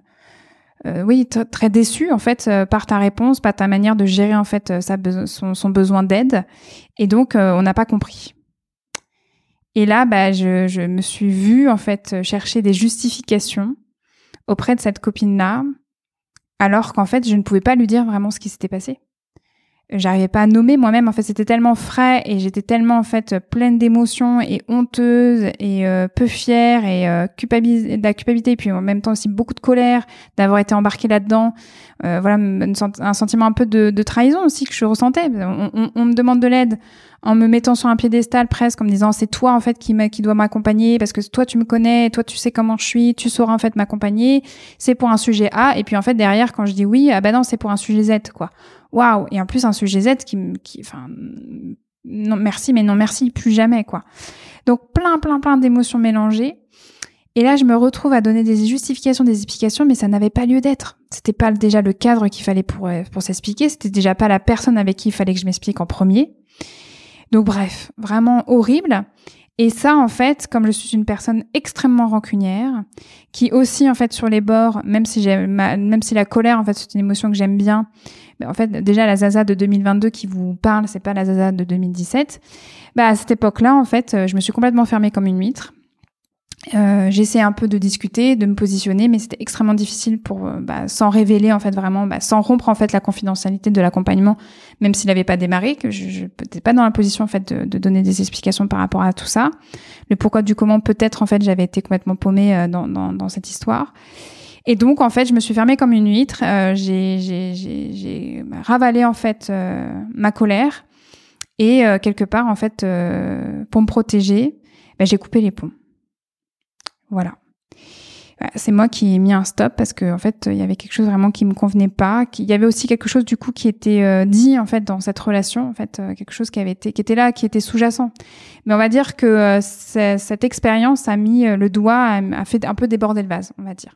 oui, très déçus en fait par ta réponse, par ta manière de gérer en fait sa son, son besoin d'aide, et donc on n'a pas compris. Et là, bah, je, je me suis vue en fait chercher des justifications auprès de cette copine-là, alors qu'en fait, je ne pouvais pas lui dire vraiment ce qui s'était passé. J'arrivais pas à nommer moi-même. En fait, c'était tellement frais et j'étais tellement en fait pleine d'émotions et honteuse et euh, peu fière et euh, de la culpabilité, et puis en même temps aussi beaucoup de colère d'avoir été embarquée là-dedans. Euh, voilà, un sentiment un peu de, trahison aussi que je ressentais. On, me demande de l'aide en me mettant sur un piédestal presque, en me disant c'est toi en fait qui, qui doit m'accompagner parce que toi tu me connais, toi tu sais comment je suis, tu sauras en fait m'accompagner. C'est pour un sujet A et puis en fait derrière quand je dis oui, ah ben non c'est pour un sujet Z quoi. Waouh Et en plus un sujet Z qui, qui enfin non merci mais non merci plus jamais quoi. Donc plein plein plein d'émotions mélangées. Et là, je me retrouve à donner des justifications, des explications, mais ça n'avait pas lieu d'être. C'était pas déjà le cadre qu'il fallait pour, pour s'expliquer. C'était déjà pas la personne avec qui il fallait que je m'explique en premier. Donc bref, vraiment horrible. Et ça, en fait, comme je suis une personne extrêmement rancunière, qui aussi, en fait, sur les bords, même si j'ai, même si la colère, en fait, c'est une émotion que j'aime bien, mais en fait, déjà la Zaza de 2022 qui vous parle, c'est pas la Zaza de 2017. Bah, à cette époque-là, en fait, je me suis complètement fermée comme une huître. Euh, j'essaie un peu de discuter, de me positionner, mais c'était extrêmement difficile pour, euh, bah, sans révéler en fait vraiment, bah, sans rompre en fait la confidentialité de l'accompagnement, même s'il n'avait pas démarré, que je n'étais pas dans la position en fait de, de, donner des explications par rapport à tout ça, le pourquoi du comment peut-être en fait j'avais été complètement paumée euh, dans, dans, dans, cette histoire. Et donc en fait je me suis fermée comme une huître, euh, j'ai ravalé en fait ma colère et quelque part en fait pour me protéger, bah, j'ai coupé les ponts. Voilà. C'est moi qui ai mis un stop parce que en fait il y avait quelque chose vraiment qui me convenait pas. Il y avait aussi quelque chose du coup qui était euh, dit en fait dans cette relation, en fait euh, quelque chose qui avait été qui était là, qui était sous-jacent. Mais on va dire que euh, cette expérience a mis le doigt, a, fait un peu déborder le vase, on va dire.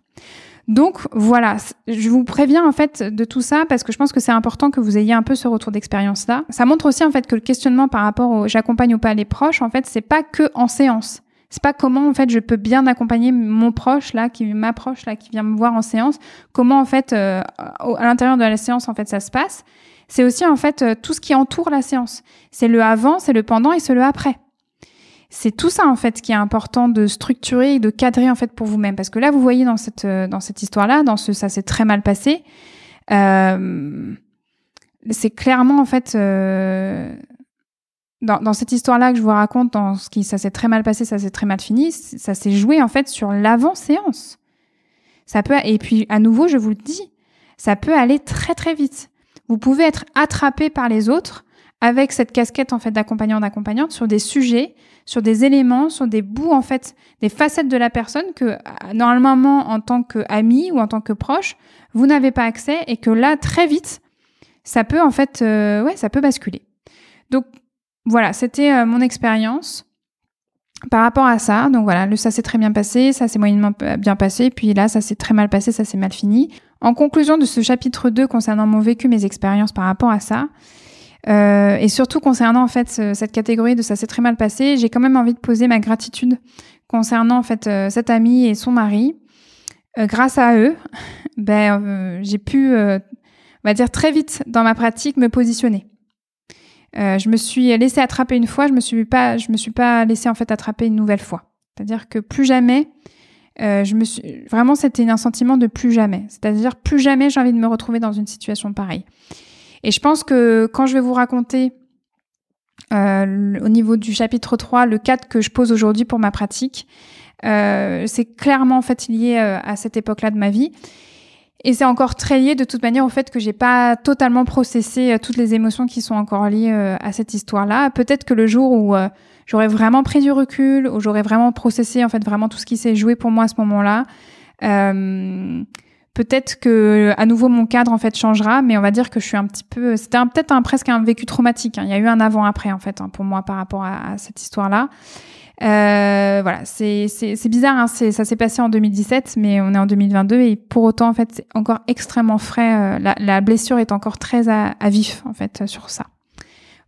Donc voilà, je vous préviens en fait de tout ça parce que je pense que c'est important que vous ayez un peu ce retour d'expérience là. Ça montre aussi en fait que le questionnement par rapport au j'accompagne ou pas les proches, en fait, c'est pas que en séance. C'est pas comment en fait je peux bien accompagner mon proche là qui m'approche là qui vient me voir en séance. Comment en fait euh, à l'intérieur de la séance en fait ça se passe. C'est aussi en fait euh, tout ce qui entoure la séance. C'est le avant c'est le pendant et c'est le après c'est tout ça en fait qui est important de structurer et de cadrer en fait pour vous-même parce que là vous voyez dans cette euh, dans cette histoire là dans ce ça s'est très mal passé euh, c'est clairement en fait euh, dans, dans, cette histoire-là que je vous raconte, dans ce qui ça s'est très mal passé, ça s'est très mal fini, ça s'est joué en fait sur l'avant-séance. Ça peut et puis à nouveau, je vous le dis, ça peut aller très très vite. Vous pouvez être attrapé par les autres avec cette casquette en fait d'accompagnant d'accompagnante sur des sujets, sur des éléments, sur des bouts en fait, des facettes de la personne que normalement en tant qu'ami ou en tant que proche, vous n'avez pas accès et que là très vite, ça peut en fait, euh, ça peut basculer. Donc voilà, c'était euh, mon expérience par rapport à ça. Donc voilà, ça s'est très bien passé, ça s'est moyennement bien passé, puis là, ça s'est très mal passé, ça s'est mal fini. En conclusion de ce chapitre 2 concernant mon vécu, mes expériences par rapport à ça, euh, et surtout concernant en fait cette catégorie de ça s'est très mal passé, j'ai quand même envie de poser ma gratitude concernant en fait euh, cette amie et son mari. Euh, grâce à eux, ben j'ai pu, on va dire très vite dans ma pratique, me positionner. Je me suis laissé attraper une fois, je me suis pas, je me suis pas laissé en fait attraper une nouvelle fois. C'est-à-dire que plus jamais, je me suis vraiment c'était un sentiment de plus jamais. C'est-à-dire plus jamais j'ai envie de me retrouver dans une situation pareille. Et je pense que quand je vais vous raconter euh, au niveau du chapitre 3 le cadre que je pose aujourd'hui pour ma pratique, euh, c'est clairement en fait lié euh, à cette époque-là de ma vie. Et c'est encore très lié de toute manière au fait que j'ai pas totalement processé toutes les émotions qui sont encore liées à cette histoire-là. Peut-être que le jour où j'aurais vraiment pris du recul, où j'aurais vraiment processé en fait vraiment tout ce qui s'est joué pour moi à ce moment-là, Peut-être que à nouveau mon cadre en fait changera, mais on va dire que je suis un petit peu. C'était peut-être un, presque un vécu traumatique. Hein. Il y a eu un avant-après en fait hein, pour moi par rapport à, cette histoire-là. Euh, voilà, c'est bizarre. Hein, ça s'est passé en 2017, mais on est en 2022 et pour autant en fait c'est encore extrêmement frais. Euh, la, la, blessure est encore très à, à, vif en fait sur ça.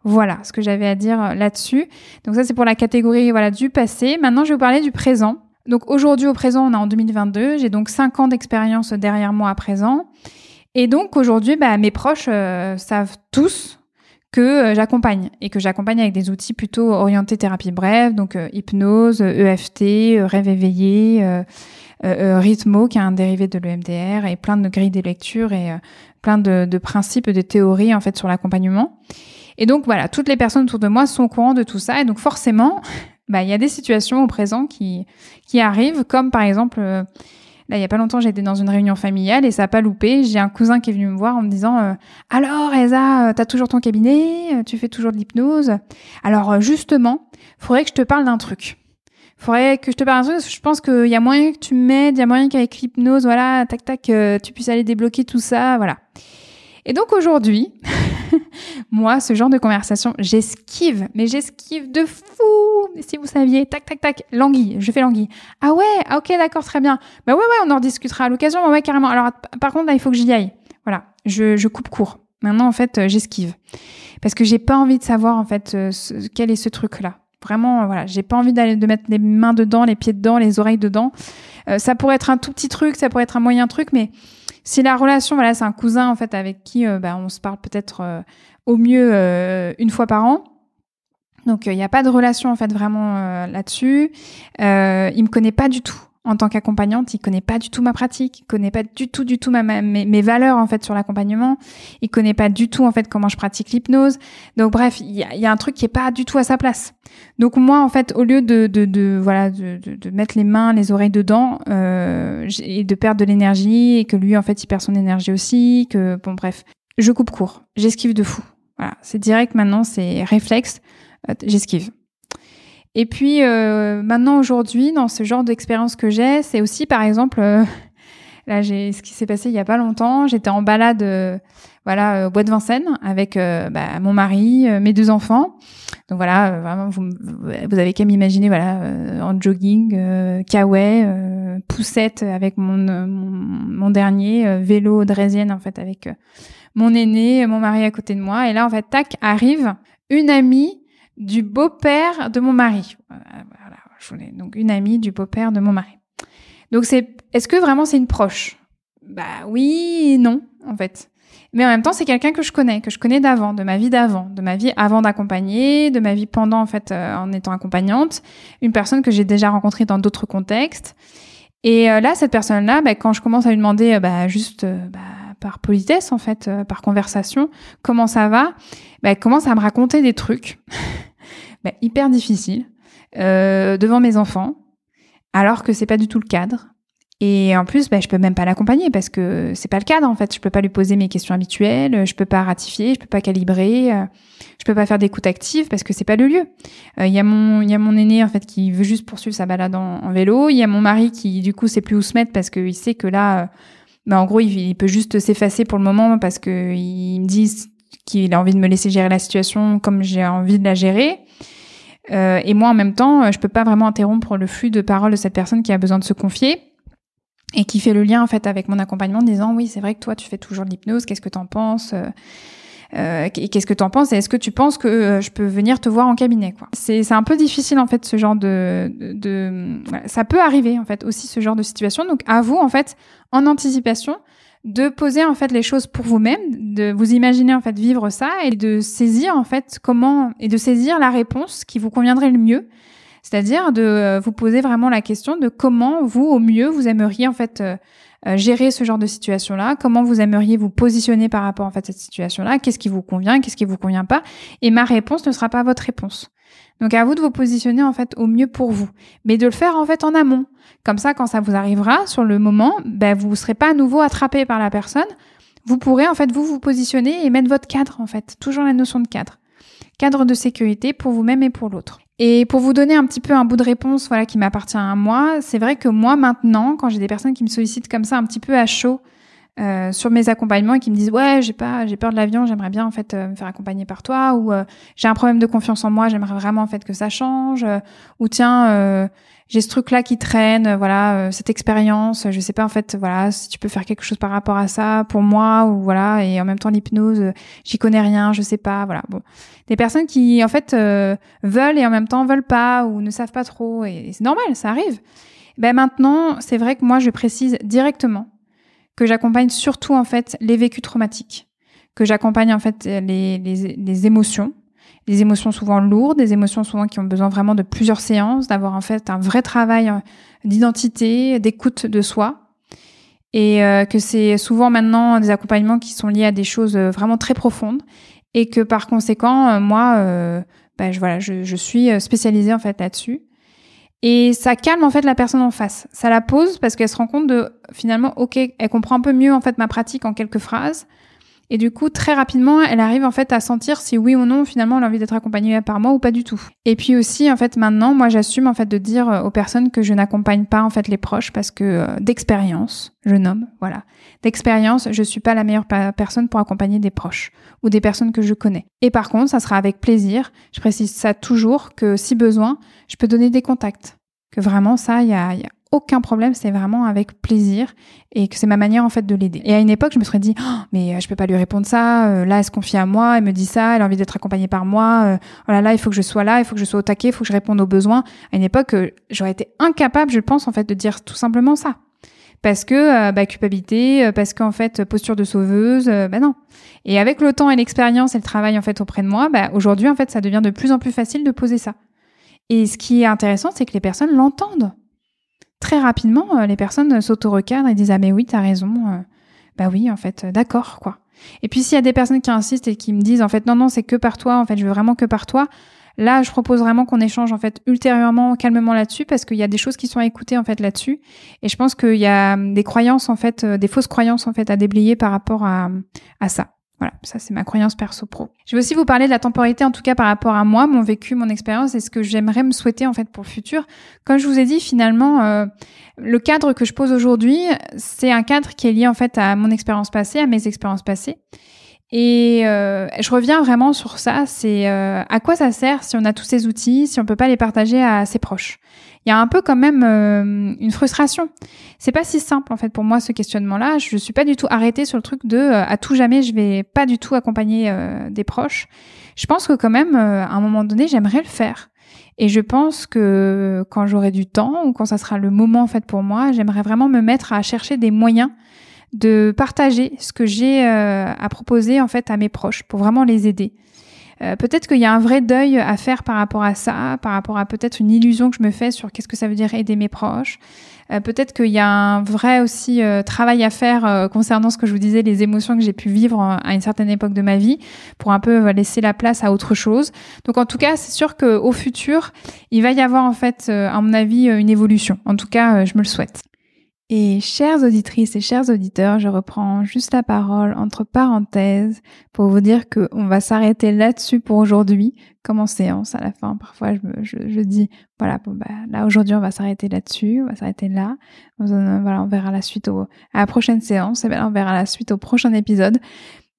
Voilà ce que j'avais à dire euh, là-dessus. Donc ça c'est pour la catégorie voilà du passé. Maintenant je vais vous parler du présent. Donc aujourd'hui, au présent, on est en 2022. J'ai donc 5 ans d'expérience derrière moi à présent. Et donc aujourd'hui, bah, mes proches euh, savent tous que euh, j'accompagne et que j'accompagne avec des outils plutôt orientés thérapie brève, donc euh, hypnose, EFT, rêve éveillé, rythmo qui est un dérivé de l'EMDR et plein de grilles de lecture et plein de, de, principes, de théories en fait sur l'accompagnement. Et donc voilà, toutes les personnes autour de moi sont au courant de tout ça et donc forcément, bah, il y a des situations au présent qui, qui arrivent, comme par exemple, euh, là, il y a pas longtemps, j'étais dans une réunion familiale et ça a pas loupé. J'ai un cousin qui est venu me voir en me disant euh, Alors, Elsa, euh, t'as toujours ton cabinet? Tu fais toujours de l'hypnose? Alors, justement, faudrait que je te parle d'un truc. Faudrait que je te parle d'un truc je pense qu'il y a moyen que tu m'aides, il y a moyen qu'avec l'hypnose, voilà, tac, tac, tu puisses aller débloquer tout ça, voilà. Et donc aujourd'hui, moi, ce genre de conversation, j'esquive, mais j'esquive de fou. Si vous saviez, tac, tac, tac, languille, je fais languille. Ah ouais, ah ok, d'accord, très bien. Bah ouais, ouais, on en discutera à l'occasion, ouais, carrément. Alors, par contre, là, il faut que j'y aille. Voilà, je, je coupe court. Maintenant, en fait, euh, j'esquive. Parce que j'ai pas envie de savoir, en fait, euh, quel est ce truc-là. Vraiment, euh, voilà, j'ai pas envie d'aller de mettre les mains dedans, les pieds dedans, les oreilles dedans. ça pourrait être un tout petit truc, ça pourrait être un moyen truc, mais si la relation, voilà, c'est un cousin en fait avec qui euh, bah, on se parle peut-être euh, au mieux euh, une fois par an. Donc il n'y a pas de relation en fait vraiment là-dessus. Il me connaît pas du tout en tant qu'accompagnante, il connaît pas du tout ma pratique, il connaît pas du tout, du tout ma, mes, valeurs en fait sur l'accompagnement, il connaît pas du tout en fait comment je pratique l'hypnose. Donc bref, il y a, y a, un truc qui est pas du tout à sa place. Donc moi en fait, au lieu de, de, de voilà de, de, mettre les mains, les oreilles dedans euh, et de perdre de l'énergie et que lui en fait il perd son énergie aussi, que bon bref, je coupe court, j'esquive de fou. Voilà, c'est direct maintenant, c'est réflexe, euh, j'esquive. Et puis euh, maintenant aujourd'hui, dans ce genre d'expérience que j'ai, c'est aussi par exemple, euh, là j'ai ce qui s'est passé il y a pas longtemps. J'étais en balade, euh, voilà, au bois de Vincennes avec bah, mon mari, mes deux enfants. Donc voilà, vraiment vous, vous avez qu'à m'imaginer, voilà, en jogging, kawaii, poussette avec mon, mon, mon dernier vélo draisienne en fait avec mon aîné, mon mari à côté de moi. Et là en fait, tac, arrive une amie du beau-père de mon mari. Voilà, je voulais, donc une amie du beau-père de mon mari. Donc c'est, est-ce que vraiment c'est une proche? Bah oui, non, en fait. Mais en même temps, c'est quelqu'un que je connais, que je connais d'avant, de ma vie d'avant, de ma vie avant d'accompagner, de ma vie pendant en fait euh, en étant accompagnante, une personne que j'ai déjà rencontrée dans d'autres contextes. Et euh, là, cette personne-là, bah, quand je commence à lui demander, euh, bah, juste, bah, par politesse en fait, euh, par conversation, comment ça va, bah, elle commence à me raconter des trucs bah, hyper difficiles euh, devant mes enfants, alors que c'est pas du tout le cadre. Et en plus, bah, je peux même pas l'accompagner parce que c'est pas le cadre en fait. Je peux pas lui poser mes questions habituelles, je peux pas ratifier, je peux pas calibrer, euh, je peux pas faire d'écoute active parce que c'est pas le lieu. Il y a mon y a mon aîné en fait qui veut juste poursuivre sa balade en, en vélo. Il y a mon mari qui du coup sait plus où se mettre parce qu'il sait que là bah, en gros, il, peut juste s'effacer pour le moment parce que il me dit qu'il a envie de me laisser gérer la situation comme j'ai envie de la gérer. Euh, et moi, en même temps, je peux pas vraiment interrompre le flux de parole de cette personne qui a besoin de se confier et qui fait le lien en fait avec mon accompagnement, en disant oui, c'est vrai que toi, tu fais toujours de l'hypnose. Qu'est-ce que t'en penses euh, qu'est-ce que tu en penses est-ce que tu penses que euh, je peux venir te voir en cabinet C'est un peu difficile en fait ce genre de, de, ça peut arriver en fait aussi ce genre de situation. Donc à vous en fait en anticipation de poser en fait les choses pour vous-même, de vous imaginer en fait vivre ça et de saisir en fait comment et de saisir la réponse qui vous conviendrait le mieux. C'est-à-dire de euh, vous poser vraiment la question de comment vous au mieux vous aimeriez en fait euh, gérer ce genre de situation-là Comment vous aimeriez vous positionner par rapport en fait à cette situation-là Qu'est-ce qui vous convient Qu'est-ce qui vous convient pas Et ma réponse ne sera pas votre réponse. Donc à vous de vous positionner en fait au mieux pour vous, mais de le faire en fait en amont. Comme ça, quand ça vous arrivera sur le moment, ben vous ne serez pas à nouveau attrapé par la personne. Vous pourrez en fait vous vous positionner et mettre votre cadre en fait, toujours la notion de cadre, cadre de sécurité pour vous-même et pour l'autre. Et pour vous donner un petit peu un bout de réponse voilà, qui m'appartient à moi, c'est vrai que moi maintenant, quand j'ai des personnes qui me sollicitent comme ça un petit peu à chaud, euh, sur mes accompagnements et qui me disent ouais j'ai pas j'ai peur de l'avion j'aimerais bien en fait euh, me faire accompagner par toi ou euh, j'ai un problème de confiance en moi j'aimerais vraiment en fait que ça change ou tiens j'ai ce truc là qui traîne voilà cette expérience je sais pas en fait voilà si tu peux faire quelque chose par rapport à ça pour moi ou voilà et en même temps l'hypnose j'y connais rien je sais pas voilà bon. Des personnes qui en fait veulent et en même temps veulent pas ou ne savent pas trop et, et c'est normal ça arrive. Ben maintenant c'est vrai que moi je précise directement que j'accompagne surtout en fait les vécus traumatiques, que j'accompagne en fait les, les, les, émotions, les émotions souvent lourdes, des émotions souvent qui ont besoin vraiment de plusieurs séances, d'avoir en fait un vrai travail euh, d'identité, d'écoute de soi. Et euh, que c'est souvent maintenant des accompagnements qui sont liés à des choses euh, vraiment très profondes et que par conséquent, moi, ben, je, voilà, je suis spécialisée en fait là-dessus. Et ça calme en fait la personne en face. Ça la pose parce qu'elle se rend compte de finalement, ok, elle comprend un peu mieux en fait ma pratique en quelques phrases. Et du coup, très rapidement, elle arrive en fait à sentir si oui ou non finalement elle a envie d'être accompagnée par moi ou pas du tout. Et puis aussi en fait maintenant, moi j'assume en fait de dire euh, aux personnes que je n'accompagne pas en fait les proches parce que euh, d'expérience, je nomme, voilà, d'expérience, je suis pas la meilleure personne pour accompagner des proches ou des personnes que je connais. Et par contre, ça sera avec plaisir. Je précise ça toujours que si besoin, je peux donner des contacts. Que vraiment ça, il y a, y a aucun problème, c'est vraiment avec plaisir et que c'est ma manière en fait de l'aider. Et à une époque, je me serais dit oh, mais euh, je peux pas lui répondre ça, euh, là elle se confie à moi, elle me dit ça, elle a envie d'être accompagnée par moi, euh, oh là là, il faut que je sois là, il faut que je sois au taquet, il faut que je réponde aux besoins. À une époque, j'aurais été incapable, je pense en fait de dire tout simplement ça. Parce que bah, culpabilité, parce qu'en fait posture de sauveuse, bah non. Et avec le temps et l'expérience et le travail en fait auprès de moi, bah, aujourd'hui en fait ça devient de plus en plus facile de poser ça. Et ce qui est intéressant, c'est que les personnes l'entendent très rapidement, euh, les personnes s'auto-recadrent et disent Ah, mais oui, t'as raison. Euh, bah oui, en fait, euh, d'accord, quoi. Et puis, s'il y a des personnes qui insistent et qui me disent En fait, non, non, c'est que par toi, en fait, je veux vraiment que par toi. Là, je propose vraiment qu'on échange en fait ultérieurement, calmement là-dessus, parce qu'il y a des choses qui sont à écouter en fait là-dessus. Et je pense qu'il y a des croyances en fait, des fausses croyances en fait à déblayer par rapport à, à ça. Voilà, ça c'est ma croyance perso-pro. Je vais aussi vous parler de la temporalité, en tout cas par rapport à moi, mon vécu, mon expérience et ce que j'aimerais me souhaiter en fait pour le futur. Comme je vous ai dit, finalement, euh, le cadre que je pose aujourd'hui, c'est un cadre qui est lié en fait à mon expérience passée, à mes expériences passées. Et euh, je reviens vraiment sur ça, c'est euh, à quoi ça sert si on a tous ces outils, si on peut pas les partager à ses proches? Il y a un peu quand même euh, une frustration. C'est pas si simple en fait pour moi ce questionnement-là. Je suis pas du tout arrêtée sur le truc de à tout jamais je vais pas du tout accompagner des proches. Je pense que quand même à un moment donné j'aimerais le faire. Et je pense que quand j'aurai du temps ou quand ça sera le moment en fait pour moi, j'aimerais vraiment me mettre à chercher des moyens de partager ce que j'ai euh, à proposer en fait à mes proches pour vraiment les aider. Euh, peut-être qu'il y a un vrai deuil à faire par rapport à ça, par rapport à peut-être une illusion que je me fais sur qu'est-ce que ça veut dire aider mes proches. Euh, peut-être qu'il y a un vrai aussi travail à faire concernant ce que je vous disais, les émotions que j'ai pu vivre à une certaine époque de ma vie, pour un peu laisser la place à autre chose. Donc en tout cas, c'est sûr qu'au futur, il va y avoir en fait, à mon avis, une évolution. En tout cas, je me le souhaite. Et chères auditrices et chers auditeurs, je reprends juste la parole entre parenthèses pour vous dire qu'on va s'arrêter là-dessus pour aujourd'hui, comme en séance à la fin. Parfois, je, je, dis, voilà, bon, bah, là aujourd'hui, on va s'arrêter là-dessus, on va s'arrêter là. Voilà, on verra la suite au, à la prochaine séance, et bien on verra la suite au prochain épisode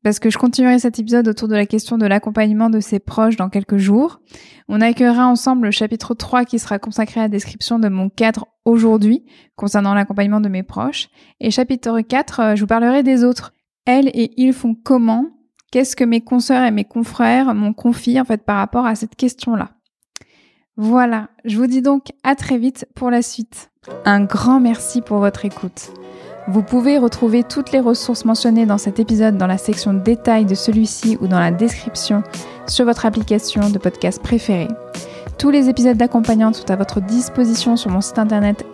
parce que je continuerai cet épisode autour de la question de l'accompagnement de ses proches dans quelques jours. On accueillera ensemble le chapitre 3 qui sera consacré à la description de mon cadre aujourd'hui concernant l'accompagnement de mes proches. Et chapitre 4, euh, je vous parlerai des autres. Elles et ils font comment? Qu'est-ce que mes consoeurs et mes confrères m'ont confié en fait par rapport à cette question-là? Voilà, je vous dis donc à très vite pour la suite. Un grand merci pour votre écoute. Vous pouvez retrouver toutes les ressources mentionnées dans cet épisode dans la section détails de celui-ci ou dans la description sur votre application de podcast préférée. Tous les épisodes d'accompagnante sont à votre disposition sur mon site internet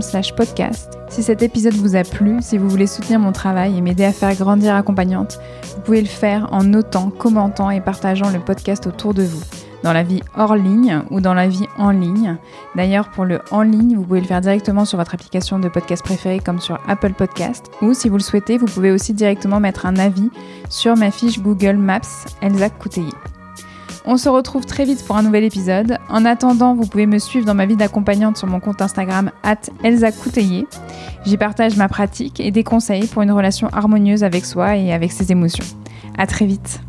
slash podcast. Si cet épisode vous a plu, si vous voulez soutenir mon travail et m'aider à faire grandir accompagnante, vous pouvez le faire en notant, commentant et partageant le podcast autour de vous dans la vie hors ligne ou dans la vie en ligne. D'ailleurs, pour le en ligne, vous pouvez le faire directement sur votre application de podcast préférée comme sur Apple Podcast. Ou si vous le souhaitez, vous pouvez aussi directement mettre un avis sur ma fiche Google Maps Elsa Couteillé. On se retrouve très vite pour un nouvel épisode. En attendant, vous pouvez me suivre dans ma vie d'accompagnante sur mon compte Instagram Elsa J'y partage ma pratique et des conseils pour une relation harmonieuse avec soi et avec ses émotions. À très vite.